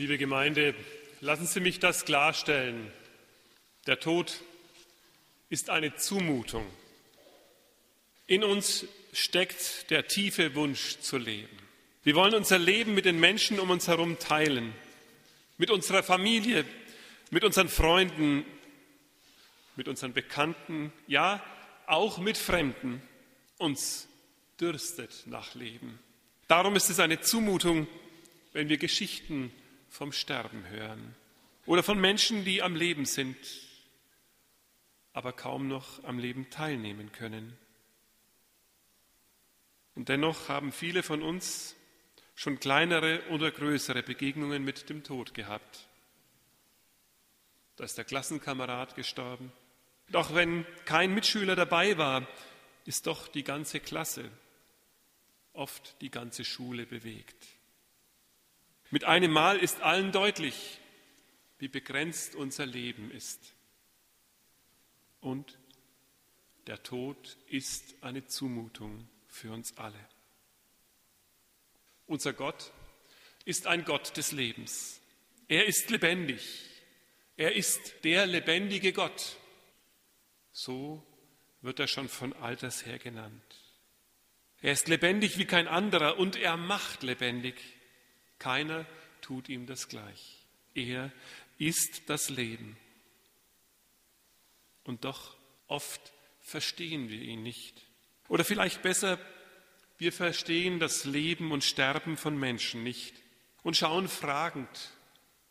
Liebe Gemeinde, lassen Sie mich das klarstellen. Der Tod ist eine Zumutung. In uns steckt der tiefe Wunsch zu leben. Wir wollen unser Leben mit den Menschen um uns herum teilen, mit unserer Familie, mit unseren Freunden, mit unseren Bekannten, ja, auch mit Fremden. Uns dürstet nach Leben. Darum ist es eine Zumutung, wenn wir Geschichten vom Sterben hören oder von Menschen, die am Leben sind, aber kaum noch am Leben teilnehmen können. Und dennoch haben viele von uns schon kleinere oder größere Begegnungen mit dem Tod gehabt. Da ist der Klassenkamerad gestorben. Doch wenn kein Mitschüler dabei war, ist doch die ganze Klasse, oft die ganze Schule bewegt. Mit einem Mal ist allen deutlich, wie begrenzt unser Leben ist. Und der Tod ist eine Zumutung für uns alle. Unser Gott ist ein Gott des Lebens. Er ist lebendig. Er ist der lebendige Gott. So wird er schon von alters her genannt. Er ist lebendig wie kein anderer und er macht lebendig. Keiner tut ihm das gleich. Er ist das Leben. Und doch oft verstehen wir ihn nicht. Oder vielleicht besser, wir verstehen das Leben und Sterben von Menschen nicht und schauen fragend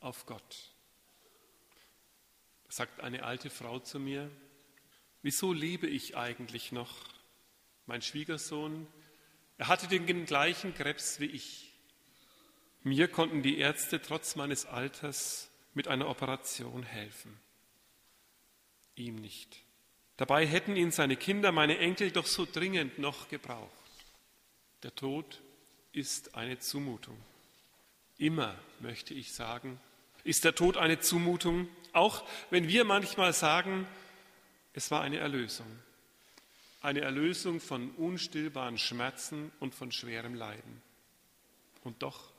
auf Gott. sagt eine alte Frau zu mir, wieso lebe ich eigentlich noch? Mein Schwiegersohn, er hatte den gleichen Krebs wie ich. Mir konnten die Ärzte trotz meines Alters mit einer Operation helfen. Ihm nicht. Dabei hätten ihn seine Kinder, meine Enkel, doch so dringend noch gebraucht. Der Tod ist eine Zumutung. Immer, möchte ich sagen, ist der Tod eine Zumutung, auch wenn wir manchmal sagen, es war eine Erlösung. Eine Erlösung von unstillbaren Schmerzen und von schwerem Leiden. Und doch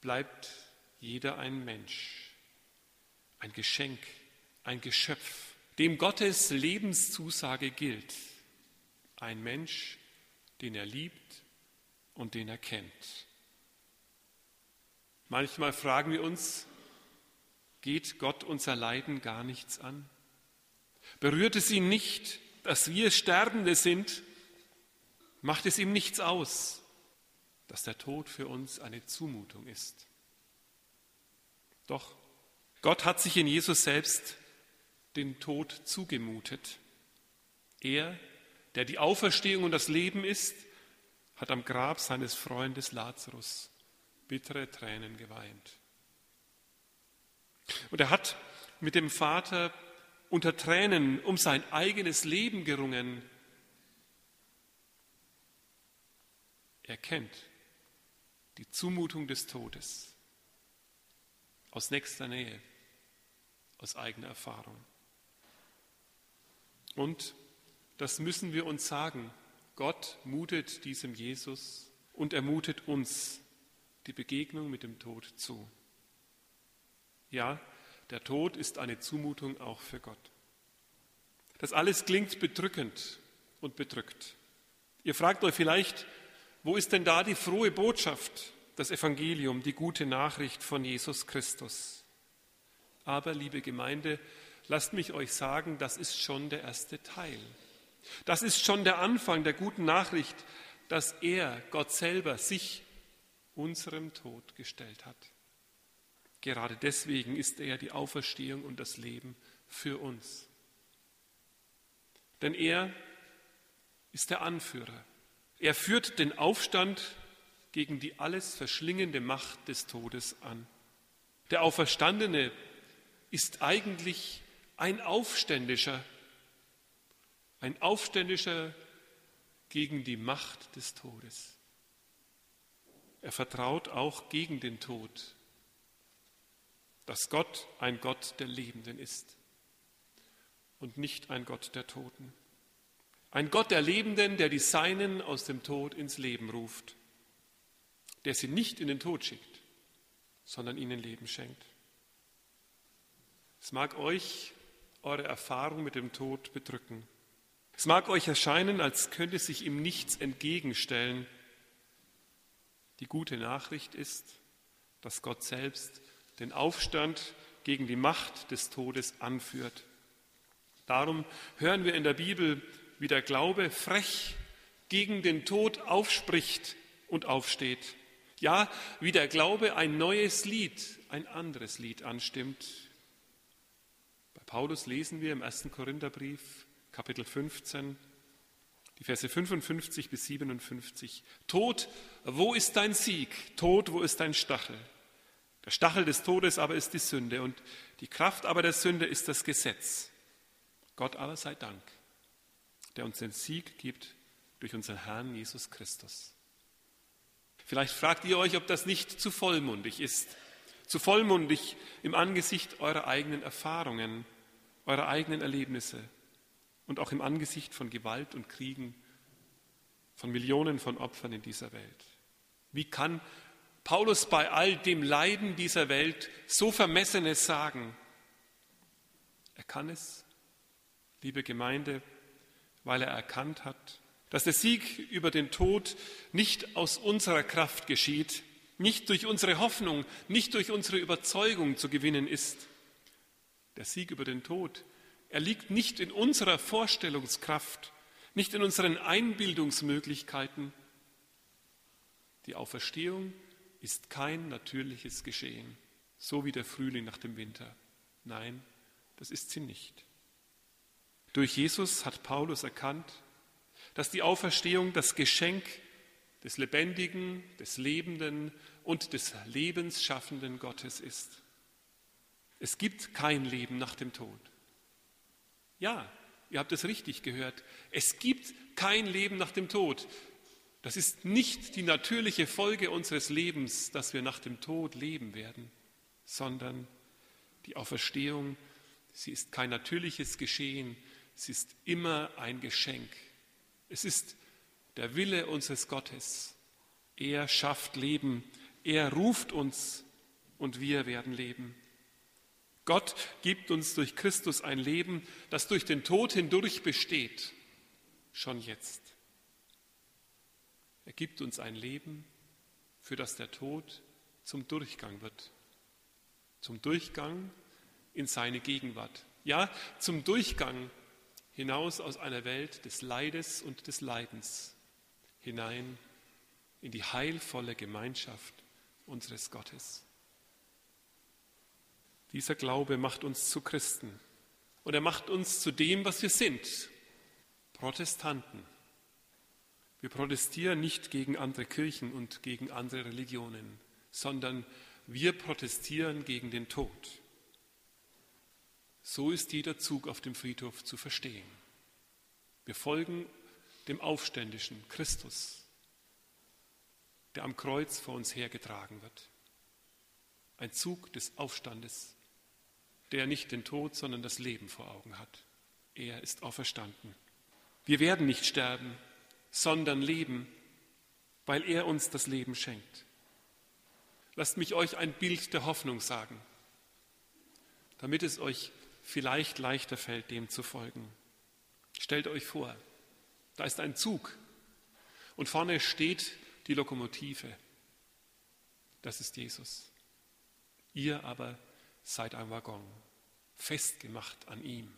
bleibt jeder ein Mensch, ein Geschenk, ein Geschöpf, dem Gottes Lebenszusage gilt. Ein Mensch, den er liebt und den er kennt. Manchmal fragen wir uns, geht Gott unser Leiden gar nichts an? Berührt es ihn nicht, dass wir Sterbende sind? Macht es ihm nichts aus? Dass der Tod für uns eine Zumutung ist. Doch Gott hat sich in Jesus selbst den Tod zugemutet. Er, der die Auferstehung und das Leben ist, hat am Grab seines Freundes Lazarus bittere Tränen geweint. Und er hat mit dem Vater unter Tränen um sein eigenes Leben gerungen. Er kennt die Zumutung des Todes aus nächster Nähe, aus eigener Erfahrung. Und das müssen wir uns sagen. Gott mutet diesem Jesus und er mutet uns die Begegnung mit dem Tod zu. Ja, der Tod ist eine Zumutung auch für Gott. Das alles klingt bedrückend und bedrückt. Ihr fragt euch vielleicht, wo ist denn da die frohe Botschaft, das Evangelium, die gute Nachricht von Jesus Christus? Aber, liebe Gemeinde, lasst mich euch sagen, das ist schon der erste Teil. Das ist schon der Anfang der guten Nachricht, dass er, Gott selber, sich unserem Tod gestellt hat. Gerade deswegen ist er die Auferstehung und das Leben für uns. Denn er ist der Anführer. Er führt den Aufstand gegen die alles verschlingende Macht des Todes an. Der Auferstandene ist eigentlich ein Aufständischer, ein Aufständischer gegen die Macht des Todes. Er vertraut auch gegen den Tod, dass Gott ein Gott der Lebenden ist und nicht ein Gott der Toten. Ein Gott der Lebenden, der die Seinen aus dem Tod ins Leben ruft, der sie nicht in den Tod schickt, sondern ihnen Leben schenkt. Es mag euch eure Erfahrung mit dem Tod bedrücken. Es mag euch erscheinen, als könnte sich ihm nichts entgegenstellen. Die gute Nachricht ist, dass Gott selbst den Aufstand gegen die Macht des Todes anführt. Darum hören wir in der Bibel, wie der Glaube frech gegen den Tod aufspricht und aufsteht. Ja, wie der Glaube ein neues Lied, ein anderes Lied anstimmt. Bei Paulus lesen wir im 1. Korintherbrief, Kapitel 15, die Verse 55 bis 57. Tod, wo ist dein Sieg? Tod, wo ist dein Stachel? Der Stachel des Todes aber ist die Sünde und die Kraft aber der Sünde ist das Gesetz. Gott aber sei Dank, der uns den Sieg gibt durch unseren Herrn Jesus Christus. Vielleicht fragt ihr euch, ob das nicht zu vollmundig ist. Zu vollmundig im Angesicht eurer eigenen Erfahrungen, eurer eigenen Erlebnisse und auch im Angesicht von Gewalt und Kriegen, von Millionen von Opfern in dieser Welt. Wie kann Paulus bei all dem Leiden dieser Welt so Vermessenes sagen? Er kann es, liebe Gemeinde, weil er erkannt hat, dass der Sieg über den Tod nicht aus unserer Kraft geschieht, nicht durch unsere Hoffnung, nicht durch unsere Überzeugung zu gewinnen ist. Der Sieg über den Tod, er liegt nicht in unserer Vorstellungskraft, nicht in unseren Einbildungsmöglichkeiten. Die Auferstehung ist kein natürliches Geschehen, so wie der Frühling nach dem Winter. Nein, das ist sie nicht. Durch Jesus hat Paulus erkannt, dass die Auferstehung das Geschenk des lebendigen, des lebenden und des lebensschaffenden Gottes ist. Es gibt kein Leben nach dem Tod. Ja, ihr habt es richtig gehört. Es gibt kein Leben nach dem Tod. Das ist nicht die natürliche Folge unseres Lebens, dass wir nach dem Tod leben werden, sondern die Auferstehung, sie ist kein natürliches Geschehen, sie ist immer ein Geschenk. Es ist der Wille unseres Gottes. Er schafft Leben, er ruft uns und wir werden leben. Gott gibt uns durch Christus ein Leben, das durch den Tod hindurch besteht, schon jetzt. Er gibt uns ein Leben, für das der Tod zum Durchgang wird. Zum Durchgang in seine Gegenwart. Ja, zum Durchgang hinaus aus einer Welt des Leides und des Leidens hinein in die heilvolle Gemeinschaft unseres Gottes. Dieser Glaube macht uns zu Christen und er macht uns zu dem, was wir sind, Protestanten. Wir protestieren nicht gegen andere Kirchen und gegen andere Religionen, sondern wir protestieren gegen den Tod. So ist jeder Zug auf dem Friedhof zu verstehen. Wir folgen dem Aufständischen Christus, der am Kreuz vor uns hergetragen wird. Ein Zug des Aufstandes, der nicht den Tod, sondern das Leben vor Augen hat. Er ist auferstanden. Wir werden nicht sterben, sondern leben, weil er uns das Leben schenkt. Lasst mich euch ein Bild der Hoffnung sagen, damit es euch vielleicht leichter fällt, dem zu folgen. Stellt euch vor, da ist ein Zug und vorne steht die Lokomotive. Das ist Jesus. Ihr aber seid ein Waggon, festgemacht an ihm.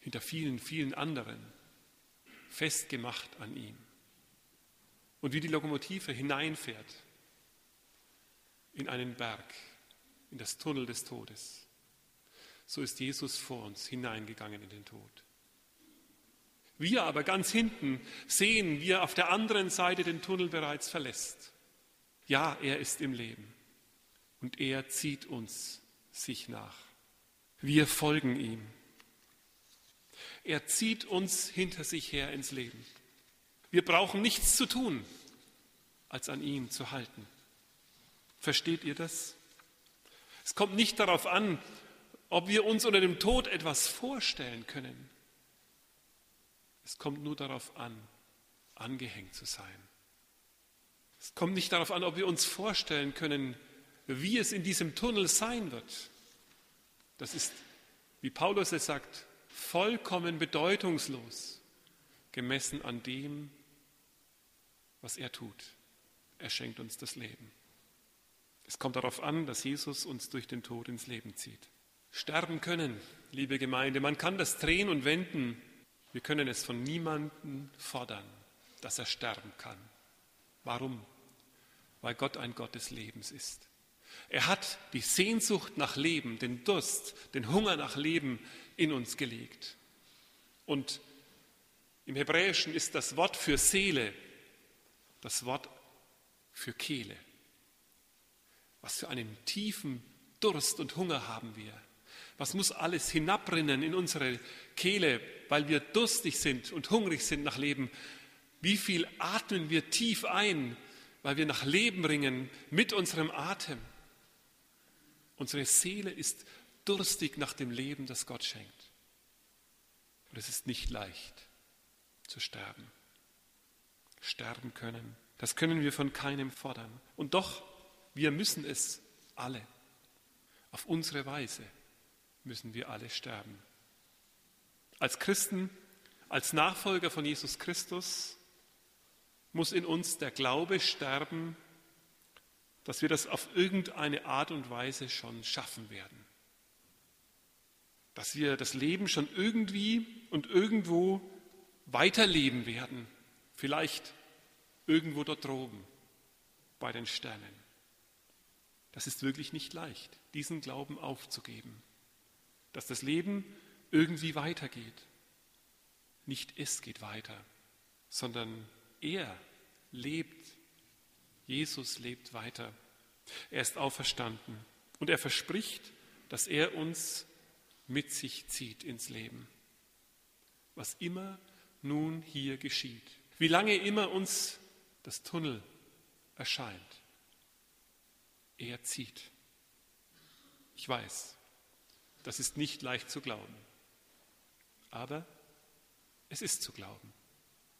Hinter vielen, vielen anderen festgemacht an ihm. Und wie die Lokomotive hineinfährt in einen Berg, in das Tunnel des Todes, so ist Jesus vor uns hineingegangen in den Tod. Wir aber ganz hinten sehen, wie er auf der anderen Seite den Tunnel bereits verlässt. Ja, er ist im Leben und er zieht uns sich nach. Wir folgen ihm. Er zieht uns hinter sich her ins Leben. Wir brauchen nichts zu tun, als an ihm zu halten. Versteht ihr das? Es kommt nicht darauf an, ob wir uns unter dem Tod etwas vorstellen können. Es kommt nur darauf an, angehängt zu sein. Es kommt nicht darauf an, ob wir uns vorstellen können, wie es in diesem Tunnel sein wird. Das ist, wie Paulus es sagt, vollkommen bedeutungslos, gemessen an dem, was er tut. Er schenkt uns das Leben. Es kommt darauf an, dass Jesus uns durch den Tod ins Leben zieht. Sterben können, liebe Gemeinde, man kann das drehen und wenden. Wir können es von niemandem fordern, dass er sterben kann. Warum? Weil Gott ein Gott des Lebens ist. Er hat die Sehnsucht nach Leben, den Durst, den Hunger nach Leben in uns gelegt. Und im Hebräischen ist das Wort für Seele das Wort für Kehle. Was für einen tiefen Durst und Hunger haben wir. Was muss alles hinabrinnen in unsere Kehle, weil wir durstig sind und hungrig sind nach Leben? Wie viel atmen wir tief ein, weil wir nach Leben ringen mit unserem Atem? Unsere Seele ist durstig nach dem Leben, das Gott schenkt. Und es ist nicht leicht zu sterben. Sterben können, das können wir von keinem fordern. Und doch, wir müssen es alle. Auf unsere Weise müssen wir alle sterben. Als Christen, als Nachfolger von Jesus Christus muss in uns der Glaube sterben, dass wir das auf irgendeine Art und Weise schon schaffen werden. Dass wir das Leben schon irgendwie und irgendwo weiterleben werden. Vielleicht irgendwo dort droben bei den Sternen. Das ist wirklich nicht leicht, diesen Glauben aufzugeben, dass das Leben irgendwie weitergeht. Nicht es geht weiter, sondern er lebt Jesus lebt weiter. Er ist auferstanden und er verspricht, dass er uns mit sich zieht ins Leben. Was immer nun hier geschieht, wie lange immer uns das Tunnel erscheint, er zieht. Ich weiß, das ist nicht leicht zu glauben, aber es ist zu glauben.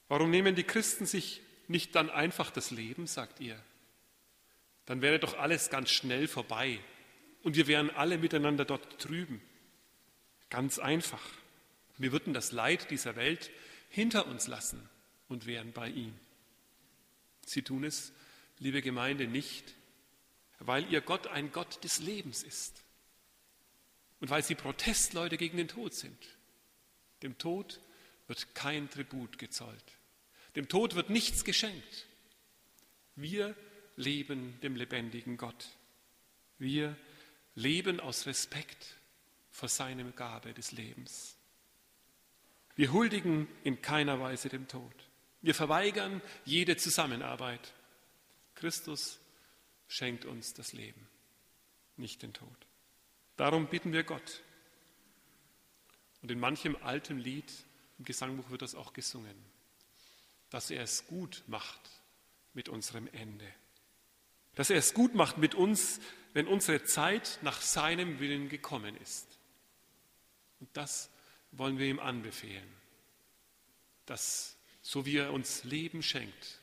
Warum nehmen die Christen sich nicht dann einfach das Leben, sagt ihr? Dann wäre doch alles ganz schnell vorbei und wir wären alle miteinander dort drüben. Ganz einfach. Wir würden das Leid dieser Welt hinter uns lassen und wären bei ihm. Sie tun es, liebe Gemeinde, nicht, weil ihr Gott ein Gott des Lebens ist und weil sie Protestleute gegen den Tod sind. Dem Tod wird kein Tribut gezollt. Dem Tod wird nichts geschenkt. Wir leben dem lebendigen Gott. Wir leben aus Respekt vor seinem Gabe des Lebens. Wir huldigen in keiner Weise dem Tod. Wir verweigern jede Zusammenarbeit. Christus schenkt uns das Leben, nicht den Tod. Darum bitten wir Gott. Und in manchem alten Lied im Gesangbuch wird das auch gesungen dass er es gut macht mit unserem Ende. Dass er es gut macht mit uns, wenn unsere Zeit nach seinem Willen gekommen ist. Und das wollen wir ihm anbefehlen, dass so wie er uns Leben schenkt,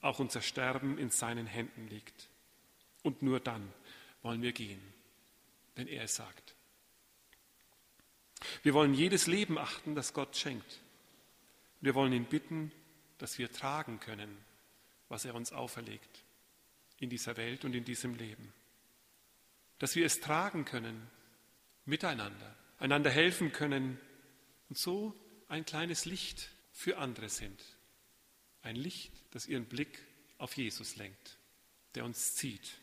auch unser Sterben in seinen Händen liegt. Und nur dann wollen wir gehen, wenn er es sagt. Wir wollen jedes Leben achten, das Gott schenkt. Wir wollen ihn bitten, dass wir tragen können, was er uns auferlegt in dieser Welt und in diesem Leben. Dass wir es tragen können miteinander, einander helfen können und so ein kleines Licht für andere sind. Ein Licht, das ihren Blick auf Jesus lenkt, der uns zieht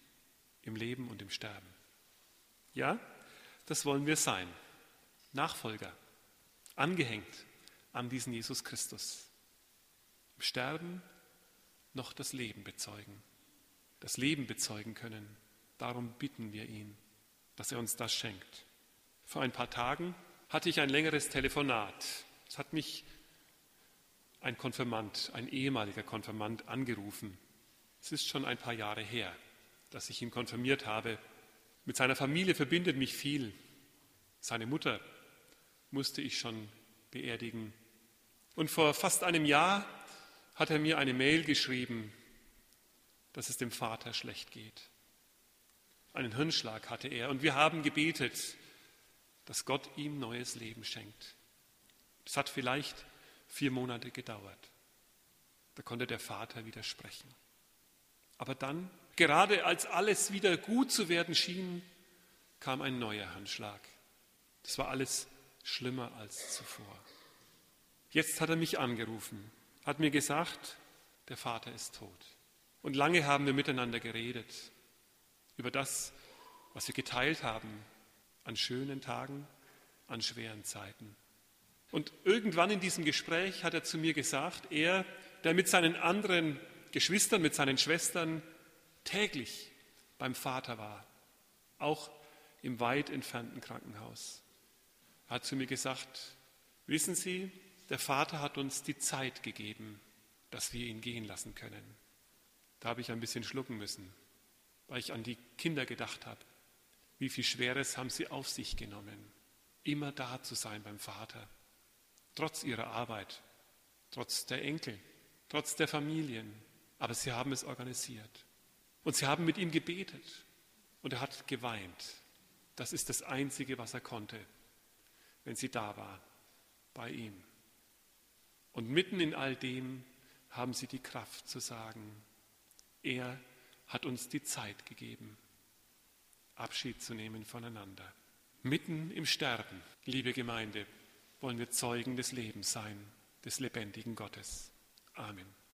im Leben und im Sterben. Ja, das wollen wir sein. Nachfolger, angehängt an diesen Jesus Christus im Sterben noch das Leben bezeugen, das Leben bezeugen können. Darum bitten wir ihn, dass er uns das schenkt. Vor ein paar Tagen hatte ich ein längeres Telefonat. Es hat mich ein Konfirmand, ein ehemaliger Konfirmand angerufen. Es ist schon ein paar Jahre her, dass ich ihn konfirmiert habe. Mit seiner Familie verbindet mich viel. Seine Mutter musste ich schon beerdigen. Und vor fast einem Jahr hat er mir eine Mail geschrieben, dass es dem Vater schlecht geht. Einen Hirnschlag hatte er und wir haben gebetet, dass Gott ihm neues Leben schenkt. Es hat vielleicht vier Monate gedauert. Da konnte der Vater widersprechen. Aber dann, gerade als alles wieder gut zu werden schien, kam ein neuer Handschlag. Das war alles schlimmer als zuvor. Jetzt hat er mich angerufen, hat mir gesagt, der Vater ist tot. Und lange haben wir miteinander geredet über das, was wir geteilt haben an schönen Tagen, an schweren Zeiten. Und irgendwann in diesem Gespräch hat er zu mir gesagt, er, der mit seinen anderen Geschwistern, mit seinen Schwestern täglich beim Vater war, auch im weit entfernten Krankenhaus, hat zu mir gesagt, wissen Sie, der Vater hat uns die Zeit gegeben, dass wir ihn gehen lassen können. Da habe ich ein bisschen schlucken müssen, weil ich an die Kinder gedacht habe. Wie viel Schweres haben sie auf sich genommen, immer da zu sein beim Vater, trotz ihrer Arbeit, trotz der Enkel, trotz der Familien. Aber sie haben es organisiert. Und sie haben mit ihm gebetet. Und er hat geweint. Das ist das Einzige, was er konnte, wenn sie da war, bei ihm. Und mitten in all dem haben sie die Kraft zu sagen, er hat uns die Zeit gegeben, Abschied zu nehmen voneinander. Mitten im Sterben, liebe Gemeinde, wollen wir Zeugen des Lebens sein, des lebendigen Gottes. Amen.